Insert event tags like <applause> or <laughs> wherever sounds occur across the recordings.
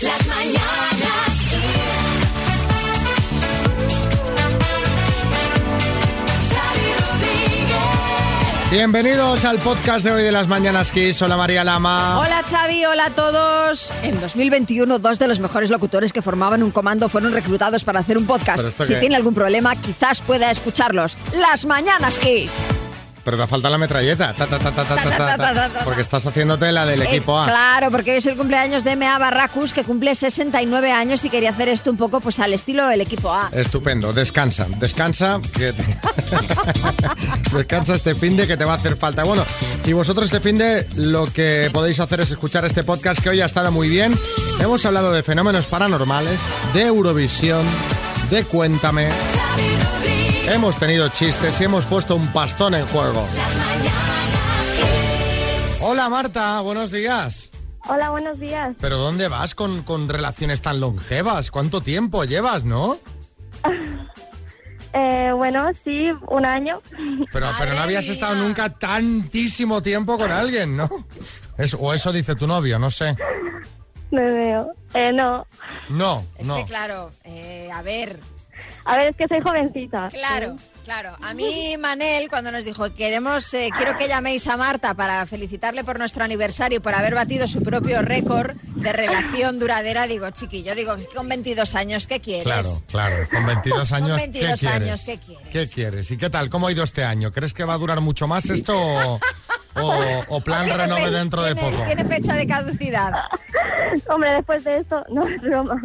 Las mañanas. Bienvenidos al podcast de hoy de las Mañanas Kiss. Hola María Lama. Hola Xavi, hola a todos. En 2021, dos de los mejores locutores que formaban un comando fueron reclutados para hacer un podcast. ¿Pero esto Si qué? tiene algún problema, quizás pueda escucharlos. Las Mañanas Kiss. Pero te falta la metralleta. Porque estás haciéndote la del eh, equipo A. Claro, porque es el cumpleaños de M.A. Barracus, que cumple 69 años y quería hacer esto un poco pues al estilo del equipo A. Estupendo. Descansa. Descansa. Que <laughs> descansa este fin de que te va a hacer falta. Bueno, y vosotros este finde lo que podéis hacer es escuchar este podcast que hoy ha estado muy bien. Hemos hablado de fenómenos paranormales, de Eurovisión de Cuéntame. Hemos tenido chistes y hemos puesto un pastón en juego. Hola Marta, buenos días. Hola, buenos días. ¿Pero dónde vas con, con relaciones tan longevas? ¿Cuánto tiempo llevas, no? <laughs> Eh, bueno, sí, un año. Pero, pero no habías estado nunca tantísimo tiempo con alguien, ¿no? Es- o eso dice tu novio, no sé. Me veo. Eh, no. No, Es no. que claro, eh, a ver, A ver, es que soy jovencita. Claro, claro. A mí Manel cuando nos dijo queremos, eh, quiero que llaméis a Marta para felicitarle por nuestro aniversario y por haber batido su propio récord de relación duradera, digo, chiquillo, digo, con 22 años, ¿qué quieres? Claro, claro. Con 22 <laughs> Con años, 22 ¿qué quieres? años, ¿qué quieres? ¿Qué quieres? ¿Y qué tal? ¿Cómo ha ido este año? ¿Crees que va a durar mucho más esto o, o- o plan ¿Tiene renove dentro de poco? Tiene fecha de caducidad. <laughs> Hombre, después de esto, no es broma.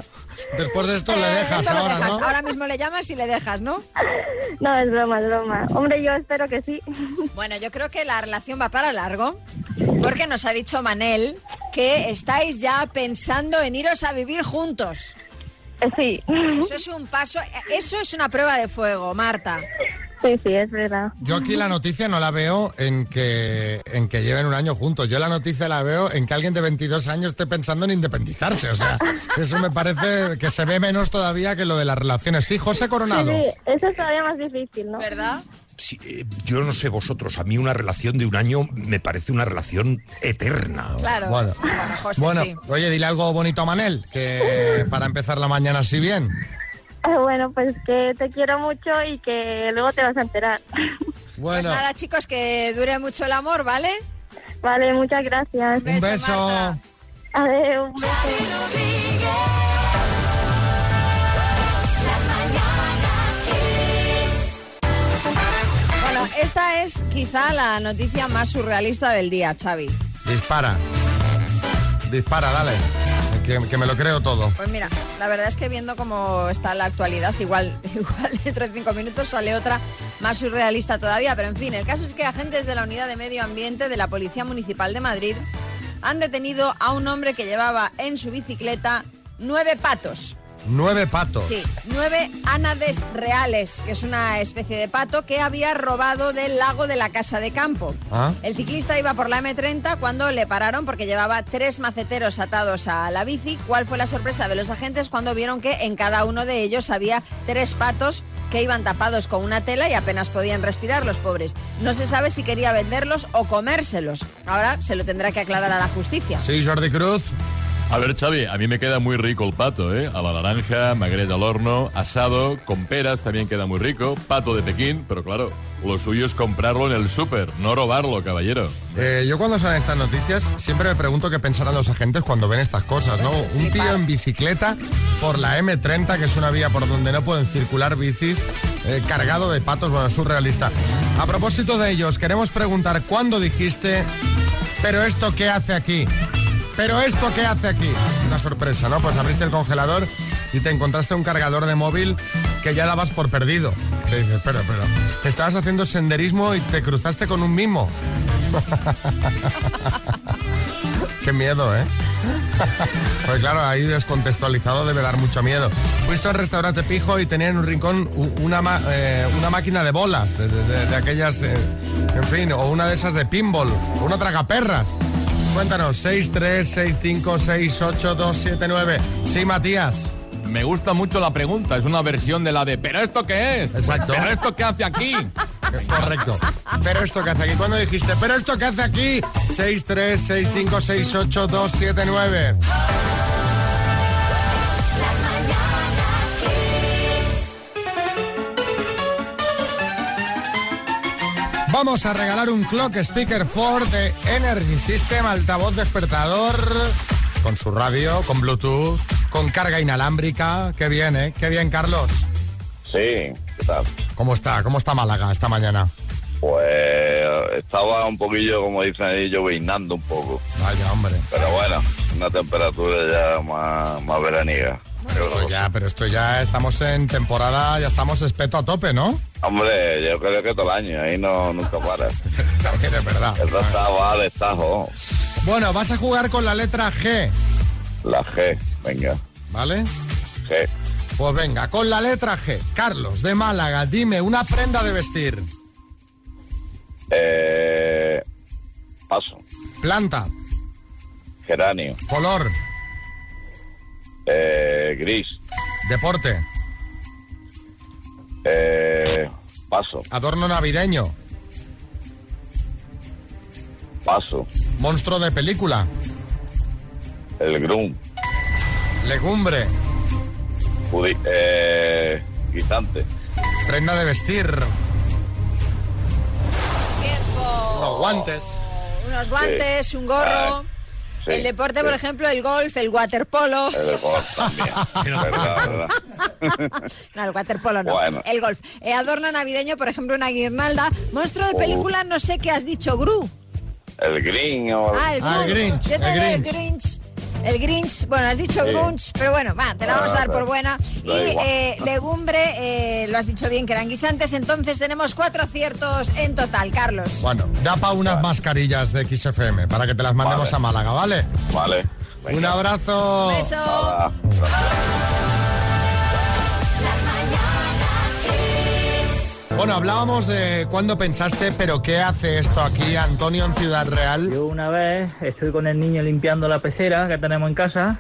Después de esto le Eh, dejas esto ahora, dejas. ¿no? Ahora mismo le llamas y le dejas, ¿no? <laughs> No, es broma, es broma. Hombre, yo espero que sí. <laughs> Bueno, yo creo que la relación va para largo, porque nos ha dicho Manel que estáis ya pensando en iros a vivir juntos. Eh, sí. Eso es un paso, eso es una prueba de fuego, Marta. Sí, sí, es verdad. Yo aquí la noticia no la veo en que, en que lleven un año juntos. Yo la noticia la veo en que alguien de 22 años esté pensando en independizarse. O sea, <laughs> eso me parece que se ve menos todavía que lo de las relaciones. Sí, José Coronado. sí, eso es todavía más difícil, ¿no? ¿Verdad? Sí, eh, yo no sé vosotros, a mí una relación de un año me parece una relación eterna. Claro. Bueno, José, bueno sí. oye, dile algo bonito a Manel, que para empezar la mañana así bien. Eh, bueno, pues que te quiero mucho y que luego te vas a enterar. <laughs> Pues Bueno, nada, chicos, que dure mucho el amor, ¿vale? Vale, muchas gracias. un beso. Marta. Adiós, un beso. Esta es quizá la noticia más surrealista del día, Xavi. Dispara. Dispara, dale. Que, me lo creo todo. Pues mira, la verdad es que viendo cómo está la actualidad, igual, <laughs> igual dentro de cinco minutos sale otra más surrealista todavía. Pero en fin, el caso es que agentes de la Unidad de Medio Ambiente de la Policía Municipal de Madrid han detenido a un hombre que llevaba en su bicicleta nueve patos. Nueve patos. Sí, nueve ánades reales, que es una especie de pato que había robado del lago de la Casa de Campo. Ah. El ciclista iba por la M30 cuando le pararon porque llevaba tres maceteros atados a la bici. ¿Cuál fue la sorpresa de los agentes cuando vieron que en cada uno de ellos había tres patos que iban tapados con una tela y apenas podían respirar los pobres? No se sabe si quería venderlos o comérselos. Ahora se lo tendrá que aclarar a la justicia. Sí, Jordi Cruz. A ver, Xavi, a mí me queda muy rico el pato, ¿eh? A la naranja, magret al horno, asado, con peras también queda muy rico, pato de Pekín, pero claro, lo suyo es comprarlo en el súper, no robarlo, caballero. Eh, yo cuando salen estas noticias siempre me pregunto qué pensarán los agentes cuando ven estas cosas, ¿no? Un tío en bicicleta por la M30, que es una vía por donde no pueden circular bicis, eh, cargado de patos, bueno, es surrealista. A propósito de ellos, queremos preguntar cuándo dijiste, pero esto qué hace aquí, pero esto qué hace aquí. Una sorpresa, ¿no? Pues abriste el congelador y te encontraste un cargador de móvil que ya dabas por perdido. Te dices, pero, pero, estabas haciendo senderismo y te cruzaste con un mimo. <laughs> Qué miedo, ¿eh? Pues claro, ahí descontextualizado debe dar mucho miedo. Fuiste al restaurante Pijo y tenía en un rincón una, eh, una máquina de bolas, de, aquellas, eh, en fin, o una de esas de pinball, una tragaperras. Cuéntanos, 636568279. Sí, Matías. Me gusta mucho la pregunta, es una versión de la de ¿pero esto qué es? Exacto. ¿Pero esto qué hace aquí? Correcto. Pero esto que hace aquí, ¿cuándo dijiste? Pero esto que hace aquí, 636568279. Vamos a regalar un Clock Speaker 4 de Energy System, altavoz despertador, con su radio, con Bluetooth, con carga inalámbrica. Qué bien, ¿eh? Qué bien, Carlos. Sí, ¿qué tal? ¿Cómo está? ¿Cómo está Málaga esta mañana? Pues estaba un poquillo, como dicen ahí, lloviznando un poco. Vaya, hombre. Pero bueno, una temperatura ya más, más veraniega. Esto ya, pero esto ya estamos en temporada, ya estamos espeto a tope, ¿no? Hombre, yo creo que todo el año, ahí no nunca para. <laughs> También es verdad. El está va de estajo. Bueno, vas a jugar con la letra G, La G, venga, ¿vale? G. Pues venga, con la letra G. Carlos, de Málaga, dime una prenda de vestir. Eh, paso, Planta, geranio, color, eh, gris, deporte, eh, paso, adorno navideño, paso, monstruo de película, el grum, legumbre, judi- eh, guisante, prenda de vestir, Tiempo. unos guantes. Unos guantes, un gorro. Sí, el deporte, sí. por ejemplo, el golf, el waterpolo. el golf también. <laughs> verdad, verdad. <laughs> No, el waterpolo no. Bueno. El golf. Eh, adorno navideño, por ejemplo, una guirnalda. Monstruo de película, no sé qué has dicho, Gru. El green o Ah, el, Ah, el. Grinch, Yo te el. Grinch. El Grinch, bueno, has dicho Sí. Grunch, pero bueno, va, te la vamos a dar por buena. Y eh, legumbre, eh, lo has dicho bien que eran guisantes, entonces tenemos cuatro aciertos en total, Carlos. Bueno, da para unas mascarillas de XFM para que te las mandemos Vale. a Málaga, ¿vale? Vale. Un abrazo. Un beso. Nada, Bueno, hablábamos de cuándo pensaste, pero ¿qué hace esto aquí, Antonio, en Ciudad Real? Yo una vez estoy con el niño limpiando la pecera que tenemos en casa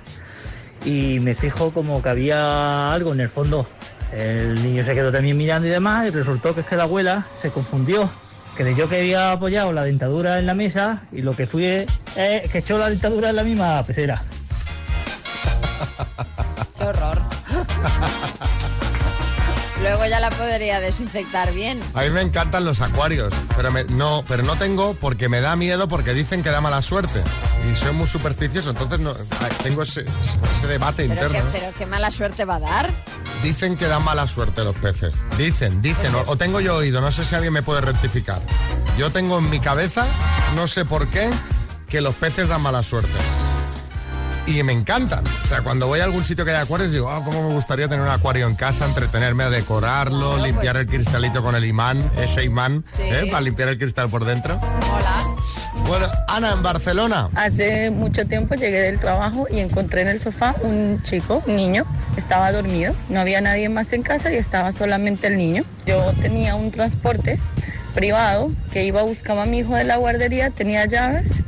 y me fijo como que había algo en el fondo. El niño se quedó también mirando y demás y resultó que es que la abuela se confundió. Que yo que había apoyado la dentadura en la mesa y lo que fui es es que echó la dentadura en la misma pecera. Luego ya la podría desinfectar bien. A mí me encantan los acuarios, pero me- no, pero no tengo porque me da miedo porque dicen que da mala suerte. Y soy muy supersticioso, entonces no, tengo ese, ese debate Pero, interno. que, pero qué mala suerte va a dar. Dicen que dan mala suerte los peces. Dicen, dicen. O, o tengo yo oído, no sé si alguien me puede rectificar. Yo tengo en mi cabeza, no sé por qué, que los peces dan mala suerte. Y me encantan. O sea, cuando voy a algún sitio que haya acuarios, digo, ah, cómo me gustaría tener un acuario en casa, entretenerme a decorarlo, Claro, limpiar pues. el cristalito con el imán, ese imán, Sí. ¿eh? para limpiar el cristal por dentro. Hola. Bueno, Ana, en Barcelona. Hace mucho tiempo llegué del trabajo y encontré en el sofá un chico, un niño, estaba dormido, no había nadie más en casa y estaba solamente el niño. Yo tenía un transporte privado que iba, buscaba a mi hijo de la guardería, tenía llaves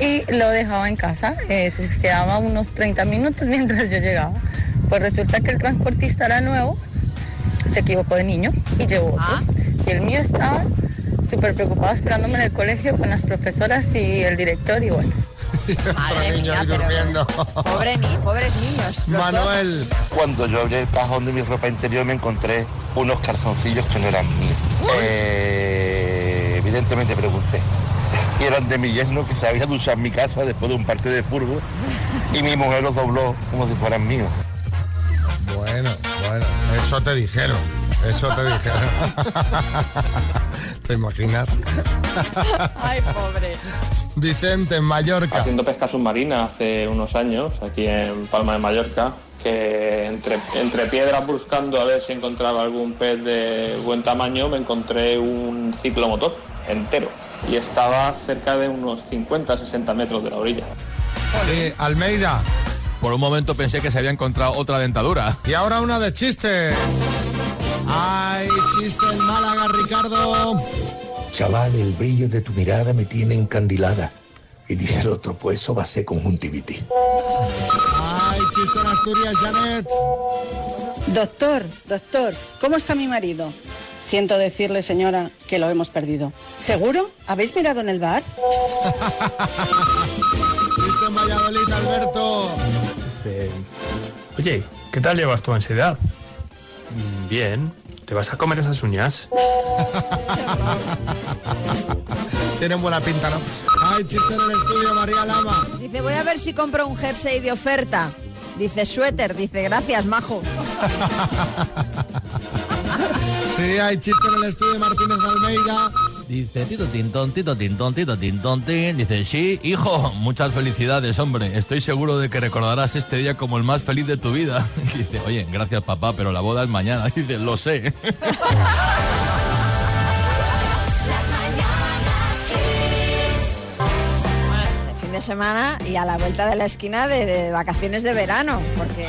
y lo dejaba en casa. Eh, se quedaba unos 30 minutos <laughs> mientras yo llegaba. Pues resulta que el transportista era nuevo, se equivocó de niño y llevó otro. Ah. Y el mío estaba súper preocupado esperándome en el colegio con las profesoras y el director y bueno. <laughs> Otro Madre niño mía, ahí pero- durmiendo. Pobre ni, pobres niños. dos. Manuel. Cuando yo abrí el cajón de mi ropa interior me encontré unos calzoncillos que no eran míos. Eh, evidentemente pregunté. Y eran de mi yerno que se había duchado en mi casa después de un partido de fútbol y mi mujer los dobló como si fueran míos. Bueno, bueno, eso te dijeron. Eso te dijeron. <laughs> ¿Te imaginas? Ay, pobre. Vicente, en Mallorca. haciendo pesca submarina hace unos años, aquí en Palma de Mallorca, que entre, entre piedras buscando a ver si encontraba algún pez de buen tamaño, me encontré un ciclomotor entero y estaba cerca de unos 50-60 metros de la orilla. Sí, Almeida. Por un momento pensé que se había encontrado otra dentadura. Y ahora una de chistes. ¡Ay, chiste en Málaga, Ricardo! Chaval, el brillo de tu mirada me tiene encandilada. Y dice el otro, pues eso va a ser conjuntivitis. ¡Ay, chiste en Asturias, Janet! Doctor, doctor, ¿cómo está mi marido? Siento decirle, señora, que lo hemos perdido. ¿Seguro? ¿Habéis mirado en el bar? Chiste en Valladolid, Alberto. Oye, ¿qué tal llevas tu ansiedad? "Mm, Bien. ¿te vas a comer esas uñas? <laughs> Tienen buena pinta, ¿no? Ay, chiste en el estudio, María Lama. Dice, voy a ver si compro un jersey de oferta. Dice, suéter. Dice, gracias, majo. <laughs> Sí, hay chiste en el estudio, Martínez Almeida. Dice Tito Tintón, Tito Tintón, Tito Tintón, tin. Dice, sí, hijo, muchas felicidades, hombre. Estoy seguro de que recordarás este día como el más feliz de tu vida. <laughs> Dice, oye, gracias papá, pero la boda es mañana. <laughs> Dice, lo sé. Semana y a la vuelta de la esquina de, vacaciones de verano, porque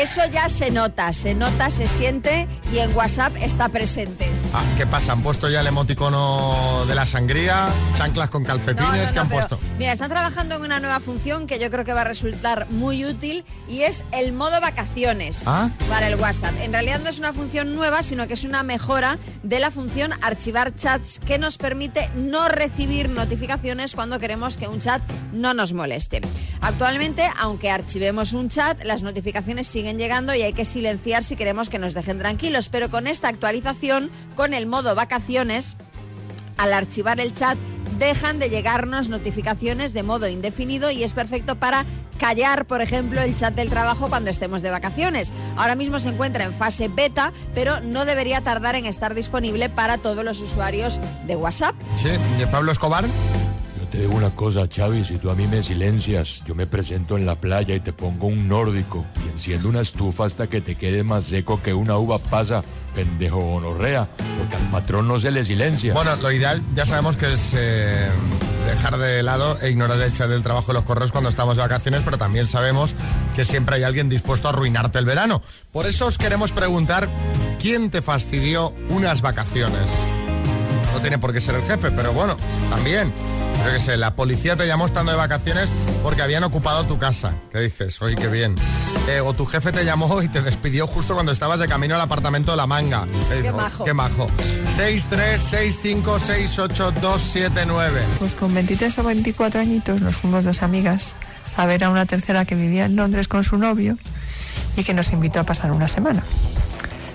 eso ya se nota, se nota, se siente y en WhatsApp está presente. Ah, ¿Qué pasa? ¿Han puesto ya el emoticono de la sangría? ¿Chanclas con calcetines? No, no, no, ¿Qué han pero, puesto? Mira, están trabajando en una nueva función que yo creo que va a resultar muy útil y es el modo vacaciones Ah. para el WhatsApp. En realidad no es una función nueva, sino que es una mejora de la función archivar chats que nos permite no recibir notificaciones cuando queremos que un chat no nos moleste. Actualmente, aunque archivemos un chat, las notificaciones siguen llegando y hay que silenciar si queremos que nos dejen tranquilos, pero con esta actualización, con el modo vacaciones, al archivar el chat dejan de llegarnos notificaciones de modo indefinido y es perfecto para callar, por ejemplo, el chat del trabajo cuando estemos de vacaciones. Ahora mismo se encuentra en fase beta, pero no debería tardar en estar disponible para todos los usuarios de WhatsApp. Sí, de Pablo Escobar. Yo te digo una cosa, Xavi, si tú a mí me silencias, yo me presento en la playa y te pongo un nórdico y enciendo una estufa hasta que te quede más seco que una uva pasa, pendejo gonorrea, porque al patrón no se le silencia. Bueno, lo ideal ya sabemos que es eh, dejar de lado e ignorar el chat del trabajo y los correos cuando estamos de vacaciones, pero también sabemos que siempre hay alguien dispuesto a arruinarte el verano. Por eso os queremos preguntar, ¿quién te fastidió unas vacaciones? No tiene por qué ser el jefe, pero bueno, también. Yo que sé, la policía te llamó estando de vacaciones porque habían ocupado tu casa. ¿Qué dices? Oye, qué bien. Eh, o tu jefe te llamó y te despidió justo cuando estabas de camino al apartamento de la manga. Qué dices, majo. Qué majo. 636568279. Pues con 23 o 24 añitos nos fuimos dos amigas a ver a una tercera que vivía en Londres con su novio y que nos invitó a pasar una semana.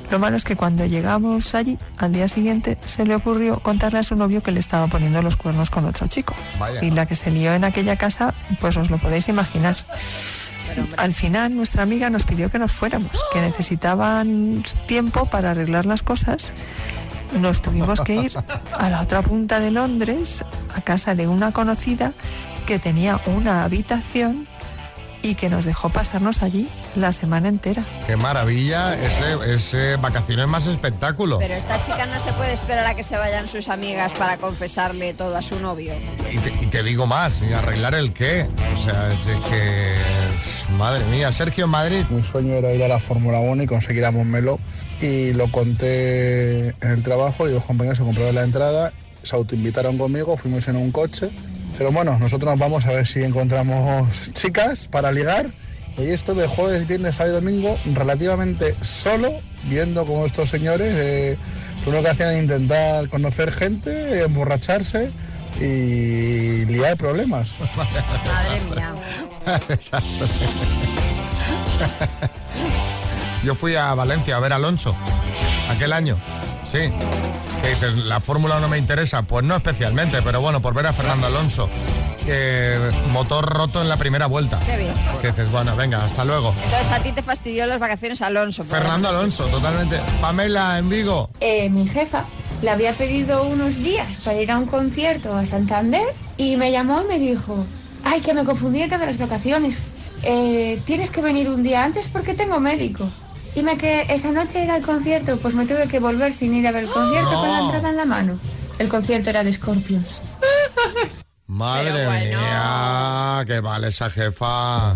Lo malo es que cuando llegamos allí, al día siguiente, se le ocurrió contarle a su novio que le estaba poniendo los cuernos con otro chico. Vaya. Y la que se lió en aquella casa, pues os lo podéis imaginar. Al final, nuestra amiga nos pidió que nos fuéramos, que necesitaban tiempo para arreglar las cosas. Nos tuvimos que ir a la otra punta de Londres, a casa de una conocida que tenía una habitación y que nos dejó pasarnos allí la semana entera. Qué maravilla, ese, ese vacaciones más espectáculo. Pero esta chica no se puede esperar a que se vayan sus amigas para confesarle todo a su novio. Y te, y te digo más, ¿y arreglar el qué? O sea, es que... Madre mía, Sergio en Madrid. Mi sueño era ir a la Fórmula 1 y conseguir a Montmeló. Y lo conté en el trabajo y dos compañeros se compraron la entrada, se autoinvitaron conmigo, fuimos en un coche. Pero bueno, nosotros nos vamos a ver si encontramos chicas para ligar. Y ahí estuve jueves, viernes, sábado y domingo relativamente solo, viendo cómo estos señores eh, lo único que hacían era intentar conocer gente, emborracharse y liar problemas. <laughs> Madre mía. Yo fui a Valencia a ver a Alonso aquel año. Sí. ¿Qué dices? ¿La Fórmula no me interesa? Pues no especialmente, pero bueno, por ver a Fernando Alonso. Que motor roto en la primera vuelta. Qué bien. Que dices, bueno, venga, hasta luego. Entonces a ti te fastidió las vacaciones Alonso. Fernando Alonso, totalmente. Pamela en Vigo. Eh, mi jefa le había pedido unos días para ir a un concierto a Santander y me llamó y me dijo, ay, que me confundí el tema de las vacaciones. Eh, tienes que venir un día antes porque tengo médico. Y me que esa noche era el concierto, pues me tuve que volver sin ir a ver el concierto con la entrada en la mano. El concierto era de Scorpions. Madre mía, qué vale esa jefa.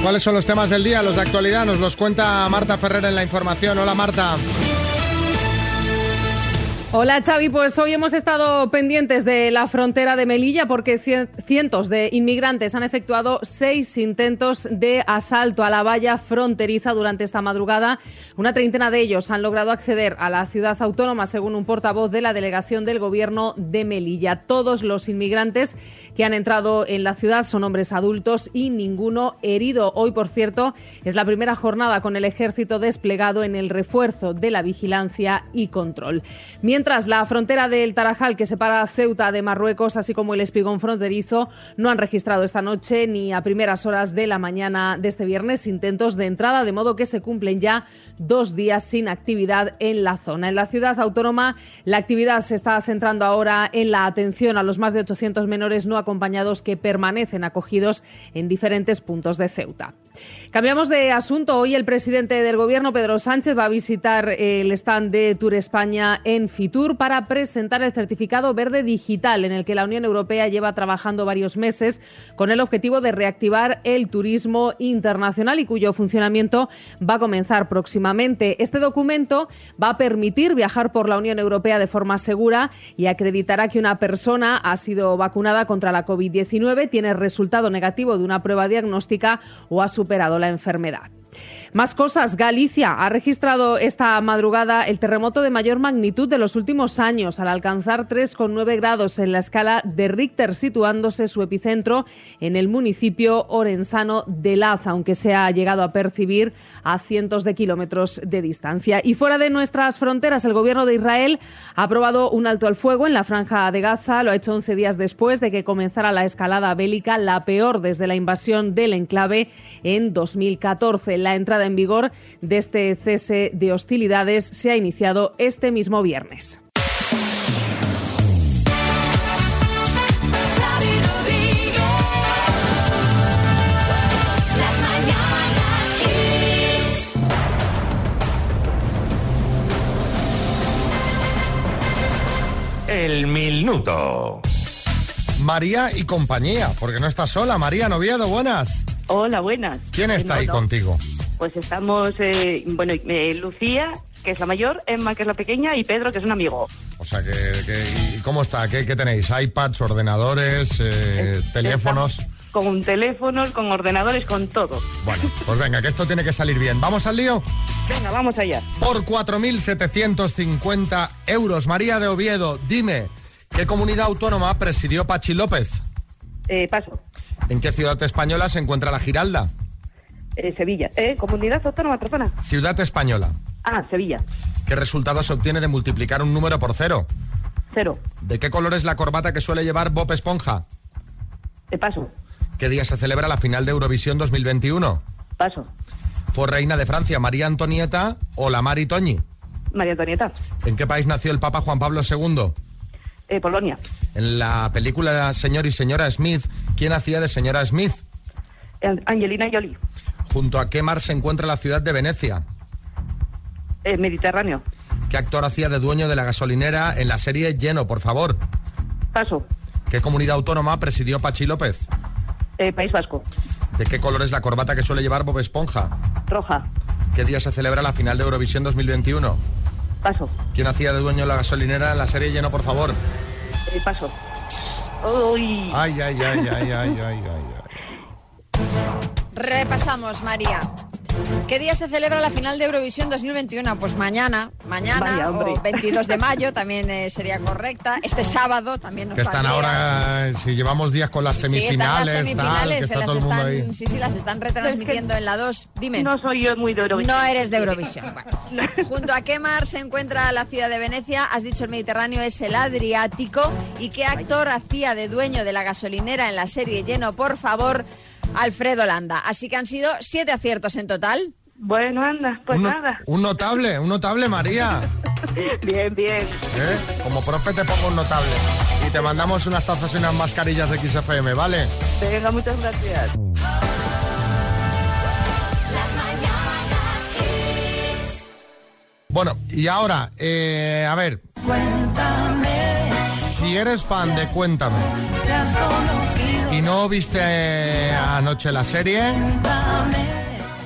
¿Cuáles son los temas del día, los de actualidad? Nos los cuenta Marta Ferrer en la información. Hola Marta. Hola Xavi, pues hoy hemos estado pendientes de la frontera de Melilla porque cien- cientos de inmigrantes han efectuado seis intentos de asalto a la valla fronteriza durante esta madrugada. Una treintena de ellos han logrado acceder a la ciudad autónoma, según un portavoz de la delegación del gobierno de Melilla. Todos los inmigrantes que han entrado en la ciudad son hombres adultos y ninguno herido. Hoy, por cierto, es la primera jornada con el ejército desplegado en el refuerzo de la vigilancia y control. Mientras la frontera del Tarajal, que separa Ceuta de Marruecos, así como el espigón fronterizo, no han registrado esta noche ni a primeras horas de la mañana de este viernes intentos de entrada, de modo que se cumplen ya dos días sin actividad en la zona. En la ciudad autónoma, la actividad se está centrando ahora en la atención a los más de 800 menores no acompañados que permanecen acogidos en diferentes puntos de Ceuta. Cambiamos de asunto. Hoy el presidente del gobierno, Pedro Sánchez, va a visitar el stand de Tour España en Fitur para presentar el certificado verde digital en el que la Unión Europea lleva trabajando varios meses con el objetivo de reactivar el turismo internacional y cuyo funcionamiento va a comenzar próximamente. Este documento va a permitir viajar por la Unión Europea de forma segura y acreditará que una persona ha sido vacunada contra la COVID-19, tiene resultado negativo de una prueba diagnóstica o ha superado la enfermedad. Más cosas. Galicia ha registrado esta madrugada el terremoto de mayor magnitud de los últimos años, al alcanzar 3,9 grados en la escala de Richter, situándose su epicentro en el municipio orensano de Laz, aunque se ha llegado a percibir a cientos de kilómetros de distancia. Y fuera de nuestras fronteras, el gobierno de Israel ha aprobado un alto al fuego en la franja de Gaza. Lo ha hecho 11 días después de que comenzara la escalada bélica, la peor desde la invasión del enclave en 2014. La entrada en vigor de este cese de hostilidades se ha iniciado este mismo viernes. El minuto. María y compañía, porque no estás sola. María Noviedo, buenas. Hola, buenas. ¿Quién está ahí contigo? Pues estamos, eh, bueno, eh, Lucía, que es la mayor, Emma, que es la pequeña, y Pedro, que es un amigo. O sea, que, que- ¿y cómo está? ¿Qué, qué tenéis? ¿iPads, ordenadores, eh, teléfonos? Con teléfonos, con ordenadores, con todo. Bueno, pues venga, que esto tiene que salir bien. ¿Vamos al lío? Venga, vamos allá. Por 4.750 euros. María de Oviedo, dime, ¿qué comunidad autónoma presidió Pachi López? Eh, paso. ¿En qué ciudad española se encuentra la Giralda? Eh, Sevilla. Eh, Comunidad Autónoma Trofana. Ciudad española. Ah, Sevilla. ¿Qué resultado se obtiene de multiplicar un número por cero? Cero. ¿De qué color es la corbata que suele llevar Bob Esponja? Eh, paso. ¿Qué día se celebra la final de Eurovisión 2021? Paso. ¿Fue reina de Francia María Antonieta o la Mari Toñi? María Antonieta. ¿En qué país nació el Papa Juan Pablo II? Eh, Polonia. En la película Señor y Señora Smith, ¿quién hacía de Señora Smith? Angelina Jolie. ¿Junto a qué mar se encuentra la ciudad de Venecia? Eh, Mediterráneo. ¿Qué actor hacía de dueño de la gasolinera en la serie Lleno, por favor? Paso. ¿Qué comunidad autónoma presidió Pachi López? Eh, País Vasco. ¿De qué color es la corbata que suele llevar Bob Esponja? Roja. ¿Qué día se celebra la final de Eurovisión 2021? Paso. ¿Quién hacía de dueño de la gasolinera en la serie Lleno, por favor? Eh, paso. Uy. Ay, ay, ay, ay, ay, ay, ay. Repasamos, María. ¿Qué día se celebra la final de Eurovisión 2021? Pues mañana, mañana, Vaya, o 22 de mayo, <laughs> también eh, sería correcta. Este sábado también nos Que están ahora, eh, si llevamos días con las Sí, están semifinales, las tal, que semifinales, está las todo el mundo están, ahí. sí, sí, las están retransmitiendo en la 2. Dime. No soy yo muy de Eurovisión. No eres de Eurovisión. Bueno. <laughs> Junto a qué mar se encuentra la ciudad de Venecia, has dicho el Mediterráneo es el Adriático. ¿Y qué actor hacía de dueño de la gasolinera en la serie Lleno, por favor? Alfredo Landa. Así que han sido siete aciertos en total. Bueno, anda, pues un, nada. un notable, un notable, María. <laughs> Bien, bien. ¿Eh? Como profe te pongo un notable. Y te mandamos unas tazas y unas mascarillas de XFM, ¿vale? Venga, muchas gracias. Bueno, y ahora, eh, a ver, si eres fan de Cuéntame y no viste eh, anoche la serie,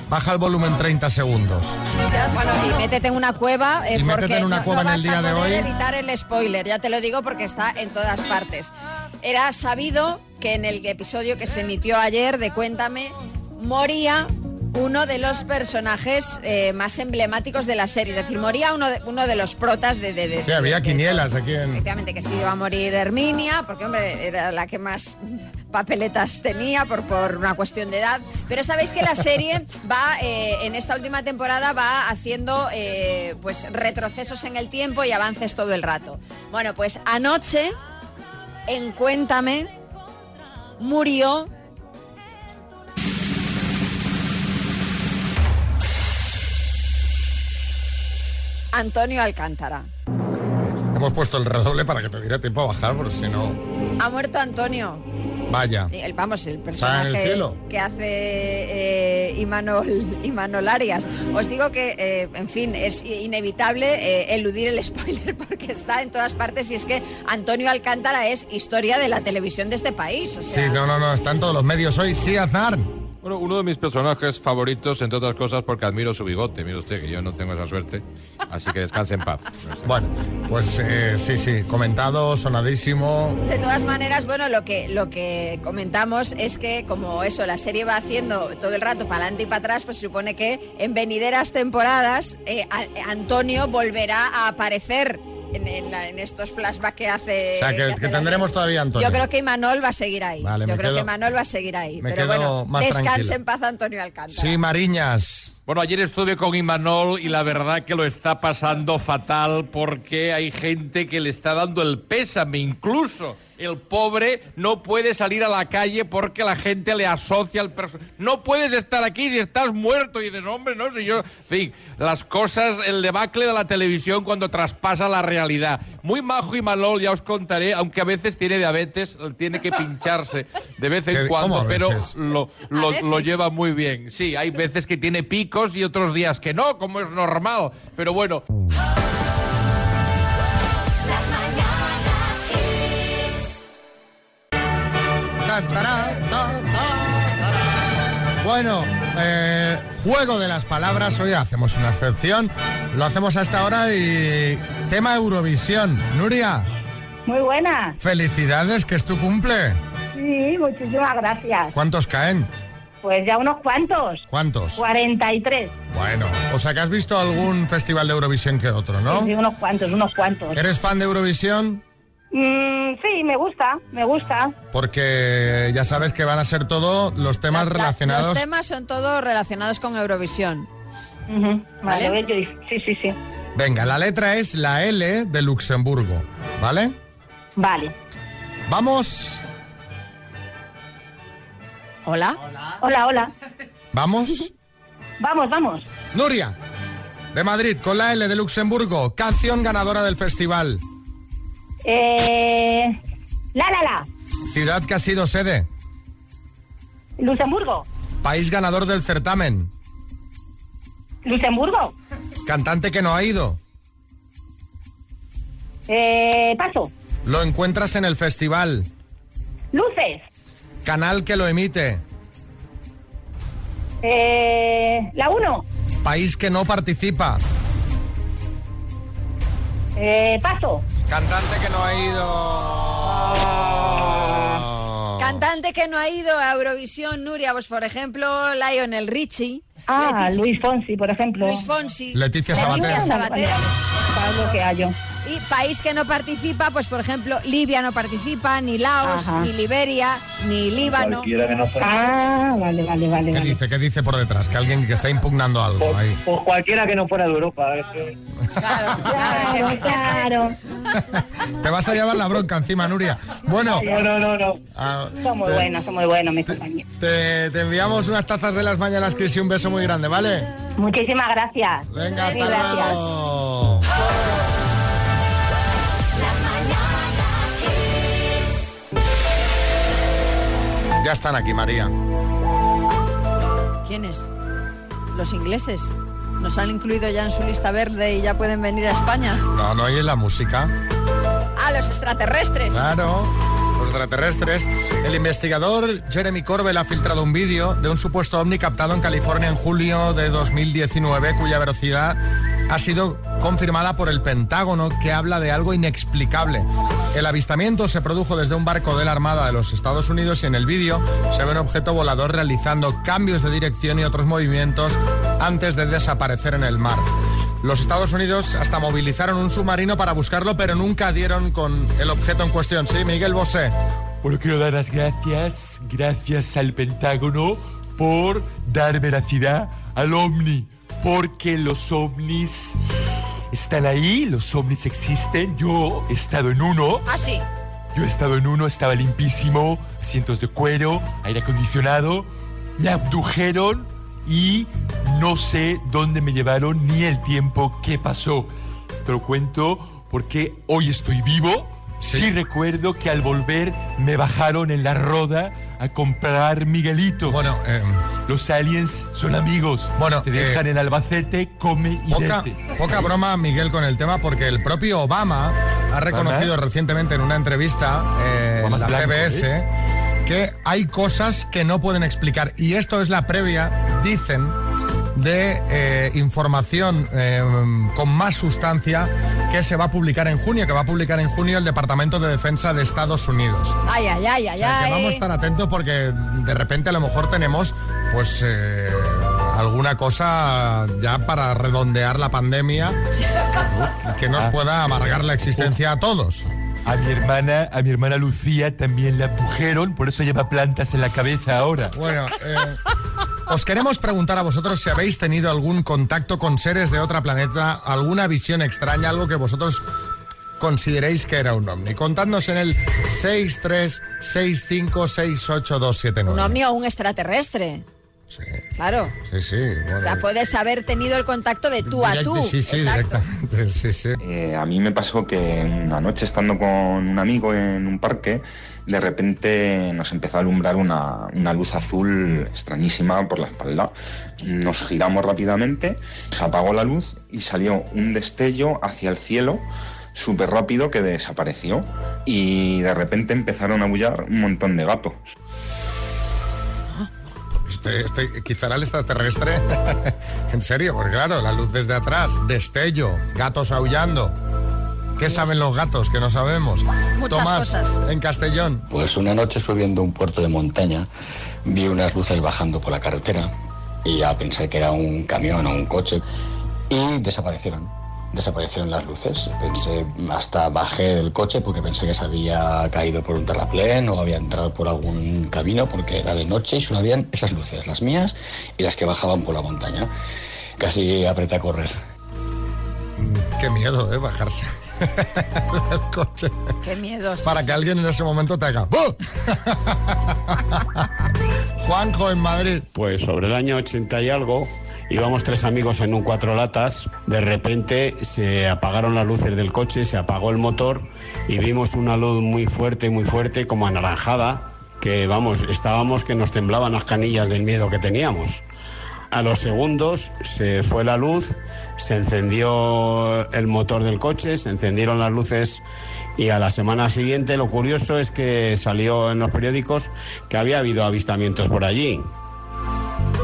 Baja el volumen 30 segundos. Bueno, y métete en una cueva eh, Y métete en una cueva no en el día de hoy. evitar el spoiler, ya te lo digo porque está en todas partes. Era sabido que en el episodio que se emitió ayer de Cuéntame moría uno de los personajes eh, más emblemáticos de la serie, es decir, moría uno de, uno de los protas de... de, de- Sí, había de- quinielas aquí en... Efectivamente que sí iba a morir Herminia, porque hombre, era la que más <laughs> papeletas tenía por, por una cuestión de edad. Pero sabéis que la serie va, eh, en esta última temporada, va haciendo eh, pues retrocesos en el tiempo y avances todo el rato. Bueno, pues anoche, en Cuéntame, murió Antonio Alcántara. Hemos puesto el redoble para que te diera tiempo a bajar, porque si no... Ha muerto Antonio. Vaya. El, vamos, el en personaje el cielo. que hace eh, Imanol, Imanol Arias. Os digo que, eh, en fin, es inevitable eh, eludir el <laughs> spoiler porque está en todas partes y es que Antonio Alcántara es historia de la televisión de este país. O sea, Sí, no, no, no, está en todos los medios hoy. Sí, Aznar. Bueno, uno de mis personajes favoritos, entre otras cosas, porque admiro su bigote. Mire usted que yo no tengo esa suerte. Así que descanse en paz. Bueno, pues eh, sí, sí, comentado, sonadísimo. De todas maneras, bueno, lo que, lo que comentamos es que como eso, la serie va haciendo todo el rato para adelante y para atrás, pues se supone que en venideras temporadas eh, a- Antonio volverá a aparecer en, en la- en estos flashbacks que hace. O sea, que, que tendremos todavía Antonio. Yo creo que Imanol va a seguir ahí. Vale, Yo creo quedo- que Imanol va a seguir ahí. me Pero quedo bueno, más descanse tranquilo. en paz Antonio Alcántara. Sí, Mariñas. Bueno, ayer estuve con Imanol y la verdad que lo está pasando fatal porque hay gente que le está dando el pésame, incluso el pobre no puede salir a la calle porque la gente le asocia al personaje. No puedes estar aquí si estás muerto y dices, hombre, no sé yo. En fin, las cosas, el debacle de la televisión cuando traspasa la realidad. Muy majo Imanol, ya os contaré, aunque a veces tiene diabetes, tiene que pincharse de vez ¿Qué- en cuando, pero lo, lo, lo lleva muy bien. Sí, hay veces que tiene picos y otros días que no, como es normal. Pero bueno. Bueno, eh, juego de las palabras. Hoy hacemos una excepción. Lo hacemos a esta hora y tema Eurovisión. Nuria, Muy buenas. felicidades, que es tu cumple. Sí, muchísimas gracias. ¿Cuántos caen? Pues ya unos cuantos. ¿Cuántos? 43. Bueno, o sea que has visto algún festival de Eurovisión que otro, ¿no? Sí, unos cuantos, unos cuantos. ¿Eres fan de Eurovisión? Mm, sí, me gusta, me gusta. Porque ya sabes que van a ser todos los temas La- relacionados. Los temas son todos relacionados con Eurovisión. Vale, ¿Vale? a ver, yo sí, sí, sí. Venga, la letra es la L de Luxemburgo, ¿vale? Vale. Vamos, Hola. Hola, hola. vamos. <laughs> Vamos, vamos. Nuria, de Madrid, con la L de Luxemburgo, canción ganadora del festival. Eh, la, la, la. Ciudad que ha sido sede. Luxemburgo. País ganador del certamen. Luxemburgo. Cantante que no ha ido. Eh, paso. Lo encuentras en el festival. Luces. Canal que lo emite. Eh, la 1. País que no participa. Eh, paso. Cantante que no ha ido. Cantante que no ha ido a Eurovisión, Nuria, pues por ejemplo, Lionel Richie. Ah, Leticia- Luis Fonsi, por ejemplo. Luis Fonsi. Leticia Sabater. Sabater. Para lo que hallo. Y país que no participa, pues por ejemplo, Libia no participa, ni Laos, Ajá. ni Liberia, ni Líbano. Ah, vale, vale, vale. ¿Qué vale. dice? ¿Qué dice por detrás? Que alguien que está impugnando algo ahí. Pues cualquiera que no fuera de Europa. es que- <laughs> Claro, claro. Te vas a llevar la bronca encima, Nuria. Bueno. No, no, no, no. ah, Son muy te- buenos, son muy buenos, mis compañeros. Te, te enviamos unas tazas de las mañanas, Cris, y un beso muy grande, ¿vale? Muchísimas gracias. Venga, hasta gracias. luego. Ya están aquí, María. ¿Quiénes? Los ingleses. Nos han incluido ya en su lista verde y ya pueden venir a España. No, no oyes la música. Ah, los extraterrestres. Claro. Pues extraterrestres, el investigador Jeremy Corbell ha filtrado un vídeo de un supuesto ovni captado en California en julio de 2019, cuya velocidad ha sido confirmada por el Pentágono, que habla de algo inexplicable. El avistamiento se produjo desde un barco de la Armada de los Estados Unidos y en el vídeo se ve un objeto volador realizando cambios de dirección y otros movimientos antes de desaparecer en el mar. Los Estados Unidos hasta movilizaron un submarino para buscarlo, pero nunca dieron con el objeto en cuestión. Sí, Miguel Bosé. Bueno, quiero dar las gracias, gracias al Pentágono por dar veracidad al ovni, porque los ovnis están ahí, los ovnis existen, yo he estado en uno, Ah, sí. yo he estado en uno, estaba limpísimo, asientos de cuero, aire acondicionado, me abdujeron y no sé dónde me llevaron ni el tiempo que pasó. Te lo cuento porque hoy estoy vivo. Sí. recuerdo que al volver me bajaron en la roda a comprar Miguelito. Bueno, los aliens son amigos. Bueno, te dejan eh, en Albacete, come y Poca, poca broma, Miguel, con el tema, porque el propio Obama ha reconocido recientemente en una entrevista eh, en la blanco, CBS que hay cosas que no pueden explicar. Y esto es la previa, dicen, de eh, información eh, con más sustancia que se va a publicar en junio, que va a publicar en junio el Departamento de Defensa de Estados Unidos. Ay, ay, ay, ay, O sea, que ay. vamos a estar atentos porque de repente a lo mejor tenemos pues eh, alguna cosa ya para redondear la pandemia que nos pueda amargar la existencia a todos. A mi hermana, a mi hermana Lucía también la abdujeron, por eso lleva plantas en la cabeza ahora. Bueno, eh, os queremos preguntar a vosotros si habéis tenido algún contacto con seres de otra planeta, alguna visión extraña, algo que vosotros consideréis que era un ovni. Contadnos en el 636568279. Un ovni o un extraterrestre. Claro. Sí, sí. bueno. Ya puedes haber tenido el contacto de tú a tú. Sí, sí, Exacto. directamente. Sí, sí. Eh, a mí me pasó que una noche estando con un amigo en un parque, de repente nos empezó a alumbrar una, una luz azul extrañísima por la espalda. Nos giramos rápidamente, se apagó la luz y salió un destello hacia el cielo súper rápido que desapareció y de repente empezaron a bullar un montón de gatos. Este, este, quizá era el extraterrestre. <laughs> en serio, porque claro, la luz desde atrás, destello, gatos aullando. ¿Qué saben los gatos que no sabemos? Muchas Tomás, cosas. en Castellón. Pues una noche subiendo un puerto de montaña vi unas luces bajando por la carretera y a pensar que era un camión o un coche y desaparecieron. Desaparecieron las luces. Pensé, hasta bajé del coche porque pensé que se había caído por un terraplén o había entrado por algún camino porque era de noche y solo habían esas luces, las mías y las que bajaban por la montaña. Casi apreté a correr. Qué miedo, ¿eh? Bajarse del <laughs> coche. Qué miedo. Para sí. que alguien en ese momento te haga. ¡Bu! <laughs> Juanjo en Madrid. Pues sobre el año 80 y algo, íbamos tres amigos en un cuatro latas, de repente se apagaron las luces del coche, se apagó el motor y vimos una luz muy fuerte, muy fuerte, como anaranjada, que vamos, estábamos que nos temblaban las canillas del miedo que teníamos. A los segundos se fue la luz, se encendió el motor del coche, se encendieron las luces y a la semana siguiente lo curioso es que salió en los periódicos que había habido avistamientos por allí.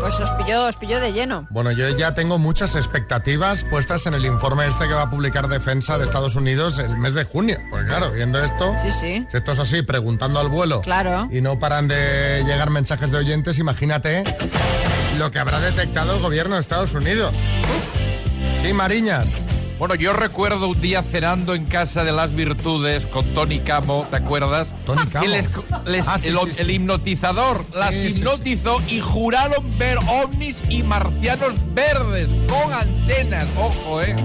Pues os pilló, os pilló de lleno. Bueno, yo ya tengo muchas expectativas puestas en el informe este que va a publicar Defensa de Estados Unidos el mes de junio. Pues claro, viendo esto, Sí, sí. si esto es así, preguntando al vuelo, Claro. y no paran de llegar mensajes de oyentes, imagínate lo que habrá detectado el gobierno de Estados Unidos. Sí, Mariñas. Bueno, yo recuerdo un día cenando en casa de las virtudes con Tony Camo, ¿te acuerdas? Tony Camo. Que les, les- Ah, sí, el, sí, sí. el hipnotizador las Sí, sí, sí. hipnotizó y juraron ver ovnis y marcianos verdes con antenas. Ojo, ¿eh?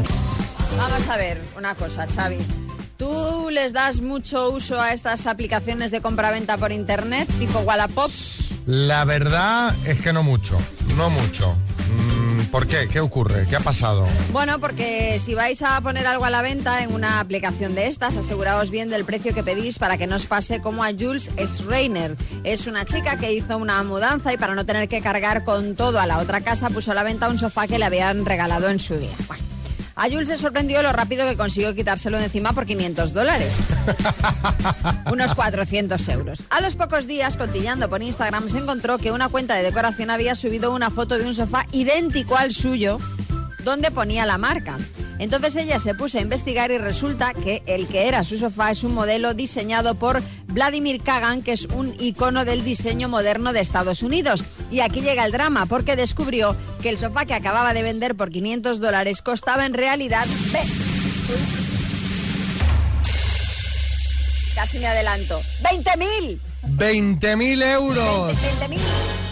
Vamos a ver una cosa, Xavi. ¿Tú les das mucho uso a estas aplicaciones de compraventa por internet, tipo Wallapop? La verdad es que no mucho, no mucho. Mm, ¿Por qué? ¿Qué ocurre? ¿Qué ha pasado? Bueno, porque si vais a poner algo a la venta en una aplicación de estas, aseguraos bien del precio que pedís para que no os pase como a Jules Schreiner. Es una chica que hizo una mudanza y para no tener que cargar con todo a la otra casa puso a la venta un sofá que le habían regalado en su día. Bueno, A Jules se sorprendió lo rápido que consiguió quitárselo de encima por 500 dólares. <laughs> Unos 400 euros. A los pocos días, cotillando por Instagram, se encontró que una cuenta de decoración había subido una foto de un sofá idéntico al suyo, donde ponía la marca. Entonces ella se puso a investigar y resulta que el que era su sofá es un modelo diseñado por Vladimir Kagan, que es un icono del diseño moderno de Estados Unidos. Y aquí llega el drama, porque descubrió que el sofá que acababa de vender por 500 dólares costaba en realidad... Casi me adelanto. ¡20.000! 20.000 euros. 20.000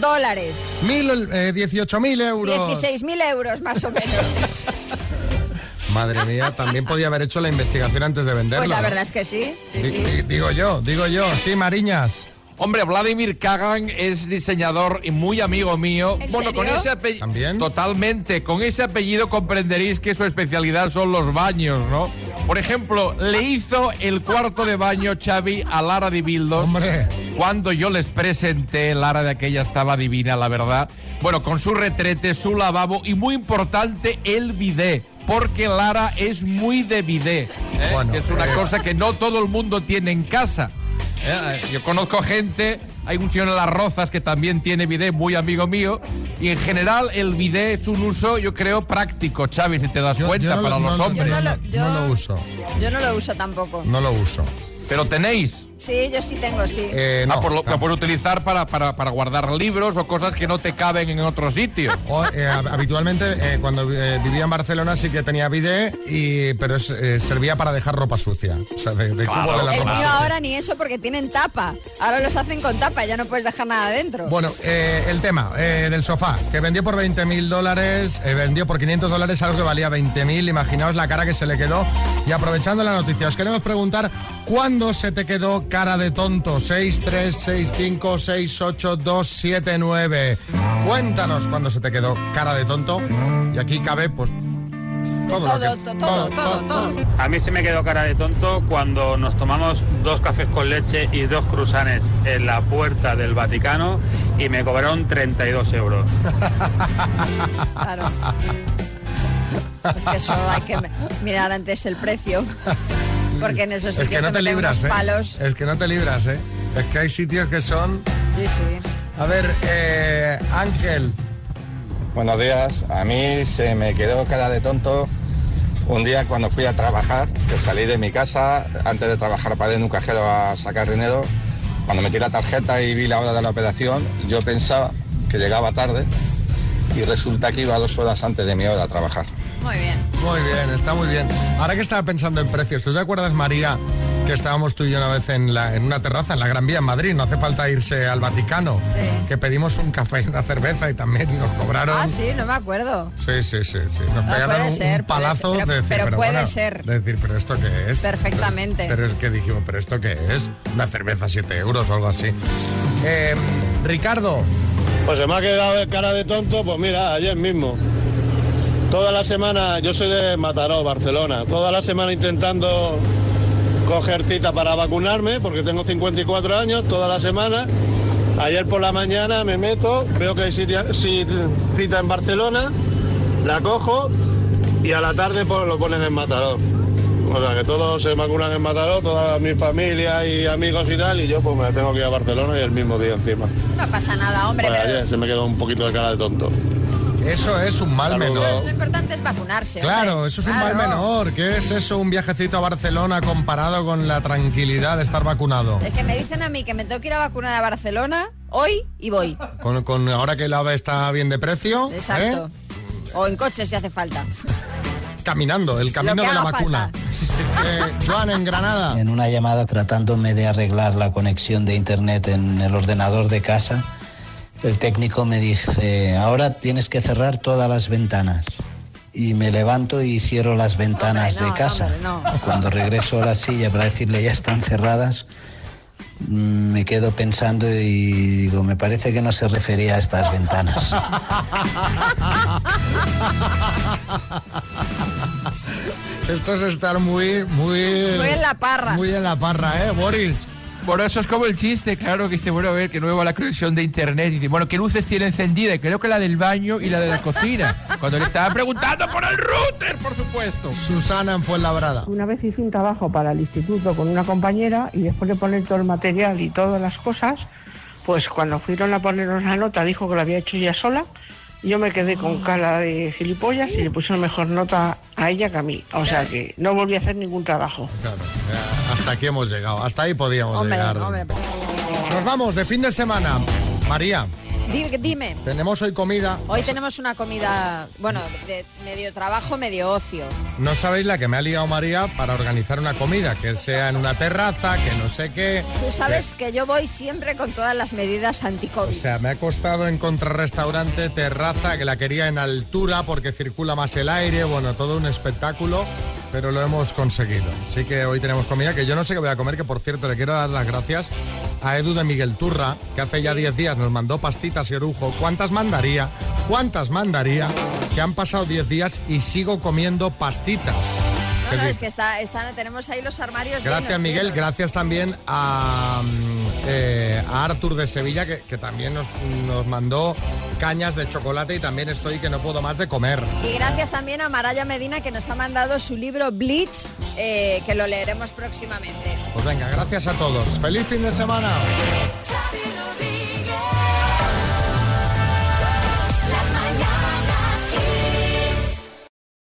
dólares. Mil, eh, 18.000 euros. 16.000 euros más o menos. <laughs> Madre mía, también podía haber hecho la investigación antes de venderlo. Pues la verdad es que sí. Sí, sí. di- Digo yo, digo yo. Sí, Mariñas. Hombre, Vladimir Kagan es diseñador y muy amigo mío. ¿En bueno, con ese apellido. Totalmente. Con ese apellido comprenderéis que su especialidad son los baños, ¿no? Por ejemplo, le hizo el cuarto de baño Xavi a Lara de Bildo. Hombre. Cuando yo les presenté, Lara de aquella estaba divina, la verdad. Bueno, con su retrete, su lavabo y muy importante, el bidé. Porque Lara es muy de bidé. ¿eh? que es una eh. cosa que no todo el mundo tiene en casa. ¿eh? Yo conozco gente, hay un señor en Las Rozas que también tiene bidé, muy amigo mío, y en general el bidé es un uso, yo creo, práctico, Xavi, si te das cuenta, no para los lo- hombres. no lo- no lo uso. Yo no lo uso tampoco. No lo uso. Pero tenéis. Sí, yo sí tengo, sí. Eh, ah, por lo, lo puedes utilizar para, para, para guardar libros o cosas que no te caben en otro sitio. <laughs> O, eh, hab- habitualmente, eh, cuando eh, vivía en Barcelona, sí que tenía bidé, y, pero es, eh, servía para dejar ropa sucia. O sea, de, de cubo de la El ropa mío sucia. ahora ni eso porque tienen tapa. Ahora los hacen con tapa, ya no puedes dejar nada dentro. Bueno, eh, el tema eh, del sofá, que vendió por 20.000 dólares, eh, vendió por 500 dólares algo que valía 20.000, imaginaos la cara que se le quedó. Y aprovechando la noticia, os queremos preguntar, ¿cuándo se te quedó cara de tonto? 636568279. Cuéntanos cuándo se te quedó cara de tonto. Y aquí cabe, pues... Todo, lo que- todo, todo, todo. A mí se me quedó cara de tonto cuando nos tomamos dos cafés con leche y dos cruzanes en la puerta del Vaticano y me cobraron 32 euros. Claro. Es que eso hay que mirar antes el precio. <laughs> Porque en esos Es sitios que no te libras, ¿eh? palos. Es que no te libras, ¿eh? Es que hay sitios que son... Sí, sí. A ver, eh, Ángel, Buenos días. A mí se me quedó cara de tonto un día cuando fui a trabajar, que salí de mi casa antes de trabajar para ir en un cajero a sacar dinero. Cuando metí la tarjeta y vi la hora de la operación, yo pensaba que llegaba tarde y resulta que iba dos horas antes de mi hora a trabajar. Muy bien. Muy bien, está muy bien. Ahora que estaba pensando en precios, ¿tú te acuerdas, María, que estábamos tú y yo una vez en, la- en una terraza en la Gran Vía en Madrid? No hace falta irse al Vaticano. Sí. Que pedimos un café y una cerveza y también nos cobraron. Ah, sí, no me acuerdo. Sí, sí, sí, sí. Nos pegaron puede un, ser, un puede palazo ser, pero- de decir, pero pero puede bueno, ser. de decir, pero esto qué es. Perfectamente. Pero, pero es que dijimos, pero esto qué es. Una cerveza 7 euros o algo así. Eh, Ricardo. Pues se me ha quedado de cara de tonto, pues mira, ayer mismo. Toda la semana, yo soy de Mataró, Barcelona, toda la semana intentando coger cita para vacunarme, porque tengo 54 años, toda la semana. Ayer por la mañana me meto, veo que hay cita en Barcelona, la cojo y a la tarde pues lo ponen en Mataró. O sea que todos se vacunan en Mataró, toda mi familia y amigos y tal, y yo pues me tengo que ir a Barcelona y el mismo día encima. No pasa nada, hombre, pero ayer se me quedó un poquito de cara de tonto. Eso es un mal menor. lo importante es vacunarse. Claro, hombre. eso es un mal menor. ¿Qué es eso, un viajecito a Barcelona comparado con la tranquilidad de estar vacunado? Es que me dicen a mí que me tengo que ir a vacunar a Barcelona hoy y voy. Con, con- ahora que el AVE está bien de precio, Exacto. ¿eh? O en coche si hace falta. caminando, el camino de la vacuna. Eh, Joan, en Granada. En una llamada tratándome de arreglar la conexión de internet en el ordenador de casa, el técnico me dice, ahora tienes que cerrar todas las ventanas. Y me levanto y cierro las ventanas Hombre, no, de casa. hombre, no. Cuando regreso a la silla para decirle ya están cerradas, mm, me quedo pensando y digo, me parece que no se refería a estas ventanas. Esto es estar muy, muy... Muy en la parra. Muy en la parra, ¿eh, Boris? Bueno, eso es como el chiste, claro, que dice, bueno, a ver, que nueva la conexión de internet. Y dice, bueno, ¿qué luces tiene encendida? Y creo que la del baño y la de la cocina. Cuando le estaba preguntando por el router, por supuesto. Susana en Fuenlabrada. Una vez hice un trabajo para el instituto con una compañera y después de poner todo el material y todas las cosas, pues cuando fueron a ponernos la nota dijo que lo había hecho ella sola. Yo me quedé con cara de gilipollas y le pusieron mejor nota a ella que a mí. O sea que no volví a hacer ningún trabajo. Claro, hasta aquí hemos llegado. Hasta ahí podíamos Hombre, llegar. hombre. Nos vamos de fin de semana. María, Dime. tenemos hoy comida. Hoy tenemos una comida, bueno, de medio trabajo, medio ocio. No sabéis la que me ha liado María para organizar una comida, que sea en una terraza, que no sé qué. Tú sabes que yo voy siempre con todas las medidas O anti-COVID. sea, me ha costado encontrar restaurante, terraza, que la quería en altura porque circula más el aire, bueno, todo un espectáculo, pero lo hemos conseguido. Así que hoy tenemos comida que yo no sé qué voy a comer, que por cierto le quiero dar las gracias a Edu de Miguel Turra, que hace ya 10 días nos mandó pastitas y orujo. ¿Cuántas mandaría? ¿Cuántas mandaría? Que han pasado 10 días y sigo comiendo pastitas. No, Que no, es que está, está- tenemos ahí los armarios Gracias llenos, Miguel, llenos. gracias también a, mm, eh, a Artur de Sevilla que, que también nos, nos mandó cañas de chocolate y también estoy que no puedo más de comer. Y gracias también a Maraya Medina que nos ha mandado su libro Bleach, eh, que lo leeremos próximamente. Pues venga, gracias a todos. Feliz fin de semana.